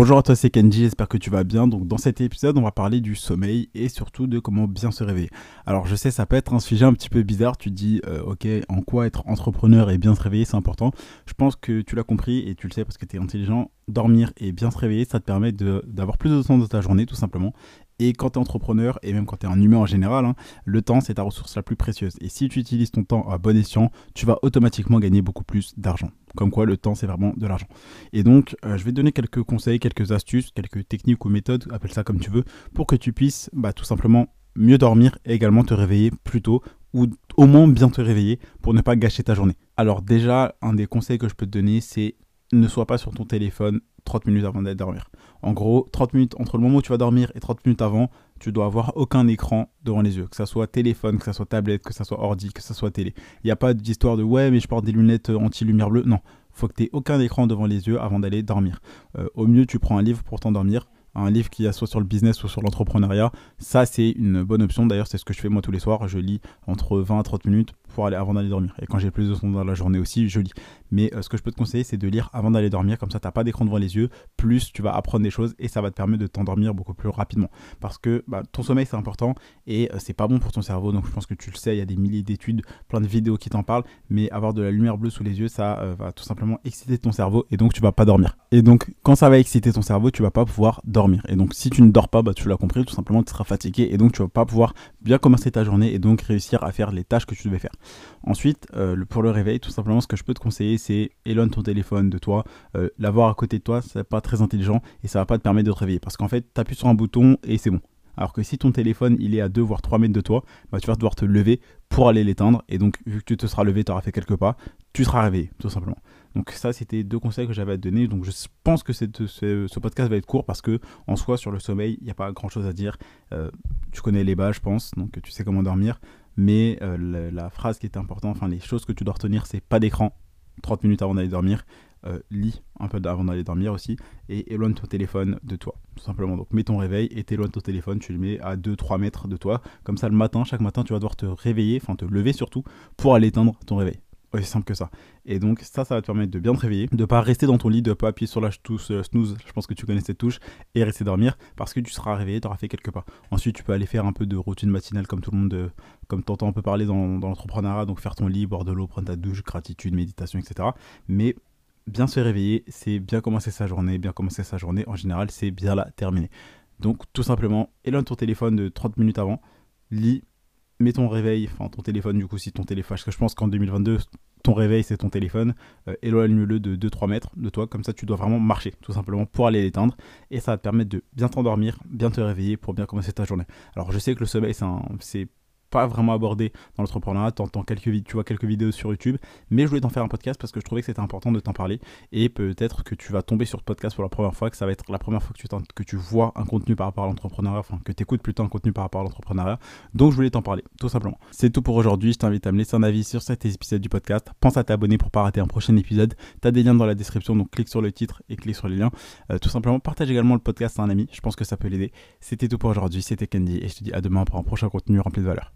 Bonjour à toi, c'est Kenji, j'espère que tu vas bien. Donc dans cet épisode, on va parler du sommeil et surtout de comment bien se réveiller. Alors je sais, ça peut être un sujet un petit peu bizarre, tu te dis, euh, ok, en quoi être entrepreneur et bien se réveiller, c'est important. Je pense que tu l'as compris et tu le sais parce que tu es intelligent. Dormir et bien se réveiller, ça te permet d'avoir plus de temps dans ta journée tout simplement et quand tu es entrepreneur, et même quand tu es un humain en général, hein, le temps, c'est ta ressource la plus précieuse. Et si tu utilises ton temps à bon escient, tu vas automatiquement gagner beaucoup plus d'argent. Comme quoi, le temps, c'est vraiment de l'argent. Et donc, euh, je vais donner quelques conseils, quelques astuces, quelques techniques ou méthodes, appelle ça comme tu veux, pour que tu puisses bah, tout simplement mieux dormir et également te réveiller plus tôt ou au moins bien te réveiller pour ne pas gâcher ta journée. Alors déjà, un des conseils que je peux te donner, c'est ne sois pas sur ton téléphone 30 minutes avant d'aller dormir. En gros, 30 minutes entre le moment où tu vas dormir et 30 minutes avant, tu dois avoir aucun écran devant les yeux, que ça soit téléphone, que ça soit tablette, que ça soit ordi, que ça soit télé. Il n'y a pas d'histoire de ouais, mais je porte des lunettes anti-lumière bleue. Non, faut que tu aies aucun écran devant les yeux avant d'aller dormir. Euh, au mieux, tu prends un livre pour t'endormir un livre qui soit sur le business ou sur l'entrepreneuriat, ça c'est une bonne option. D'ailleurs, c'est ce que je fais moi tous les soirs. Je lis entre 20 à 30 minutes pour aller avant d'aller dormir. Et quand j'ai plus de temps dans la journée aussi, je lis. Mais euh, ce que je peux te conseiller, c'est de lire avant d'aller dormir. Comme ça, tu n'as pas d'écran devant les yeux. Plus tu vas apprendre des choses et ça va te permettre de t'endormir beaucoup plus rapidement. Parce que bah, ton sommeil, c'est important et euh, c'est pas bon pour ton cerveau. Donc je pense que tu le sais, il y a des milliers d'études, plein de vidéos qui t'en parlent. Mais avoir de la lumière bleue sous les yeux, ça euh, va tout simplement exciter ton cerveau et donc tu vas pas dormir. Et donc, quand ça va exciter ton cerveau, tu vas pas pouvoir dormir. Et donc, si tu ne dors pas, bah, tu l'as compris, tout simplement, tu seras fatigué et donc tu vas pas pouvoir bien commencer ta journée et donc réussir à faire les tâches que tu devais faire. Ensuite, pour le réveil, tout simplement, ce que je peux te conseiller, c'est éloigne ton téléphone de toi. Euh, l'avoir à côté de toi, c'est pas très intelligent et ça va pas te permettre de te réveiller. Parce qu'en fait, tu appuies sur un bouton et c'est bon. Alors que si ton téléphone il est à 2 voire 3 mètres de toi, bah, tu vas devoir te lever pour aller l'éteindre. Et donc, vu que tu te seras levé, tu auras fait quelques pas, tu seras réveillé, tout simplement. Donc ça, c'était deux conseils que j'avais à te donner. Donc je pense que ce, podcast va être court parce que en soi, sur le sommeil, il n'y a pas grand-chose à dire. Euh, tu connais les bas, je pense, donc tu sais comment dormir. Mais euh, la, phrase qui est importante, enfin les choses que tu dois retenir, c'est pas d'écran 30 minutes avant d'aller dormir. Euh, lis un peu avant d'aller dormir aussi et éloigne ton téléphone de toi tout simplement donc mets ton réveil et t'éloignes ton téléphone tu le mets à 2-3 mètres de toi comme ça le matin chaque matin tu vas devoir te réveiller enfin te lever surtout pour aller éteindre ton réveil aussi simple que ça. Et donc ça, ça va te permettre de bien te réveiller, de pas rester dans ton lit, de pas appuyer sur la touche euh, snooze, je pense que tu connais cette touche, et rester dormir, parce que tu seras réveillé, tu auras fait quelques pas. Ensuite, tu peux aller faire un peu de routine matinale comme tout le monde, euh, comme t'entends un peu parler dans, l'entrepreneuriat, donc faire ton lit, boire de l'eau, prendre ta douche, gratitude, méditation, etc. Mais bien se réveiller, c'est bien commencer sa journée, bien commencer sa journée, en général, c'est bien la terminer. Donc tout simplement, éloigne ton téléphone de 30 minutes avant, lis mets ton réveil, enfin ton téléphone du coup si ton téléphone, parce que je pense qu'en 2022 ton réveil c'est ton téléphone, euh, éloigne-le de 2-3 mètres de toi, comme ça tu dois vraiment marcher tout simplement pour aller l'éteindre et ça va te permettre de bien t'endormir, bien te réveiller pour bien commencer ta journée. Alors je sais que le sommeil c'est pas vraiment abordé dans l'entrepreneuriat. Tu entends quelques, tu vois quelques vidéos sur YouTube, mais je voulais t'en faire un podcast parce que je trouvais que c'était important de t'en parler. Et peut-être que tu vas tomber sur ce podcast pour la première fois, que ça va être la première fois que tu, vois un contenu par rapport à l'entrepreneuriat, enfin que tu écoutes plutôt un contenu par rapport à l'entrepreneuriat. Donc je voulais t'en parler, tout simplement. C'est tout pour aujourd'hui. Je t'invite à me laisser un avis sur cet épisode du podcast. Pense à t'abonner pour pas rater un prochain épisode. Tu as des liens dans la description, donc clique sur le titre et clique sur les liens. Euh, tout simplement, partage également le podcast à un ami. Je pense que ça peut l'aider. C'était tout pour aujourd'hui. C'était Candy et je te dis à demain pour un prochain contenu rempli de valeur.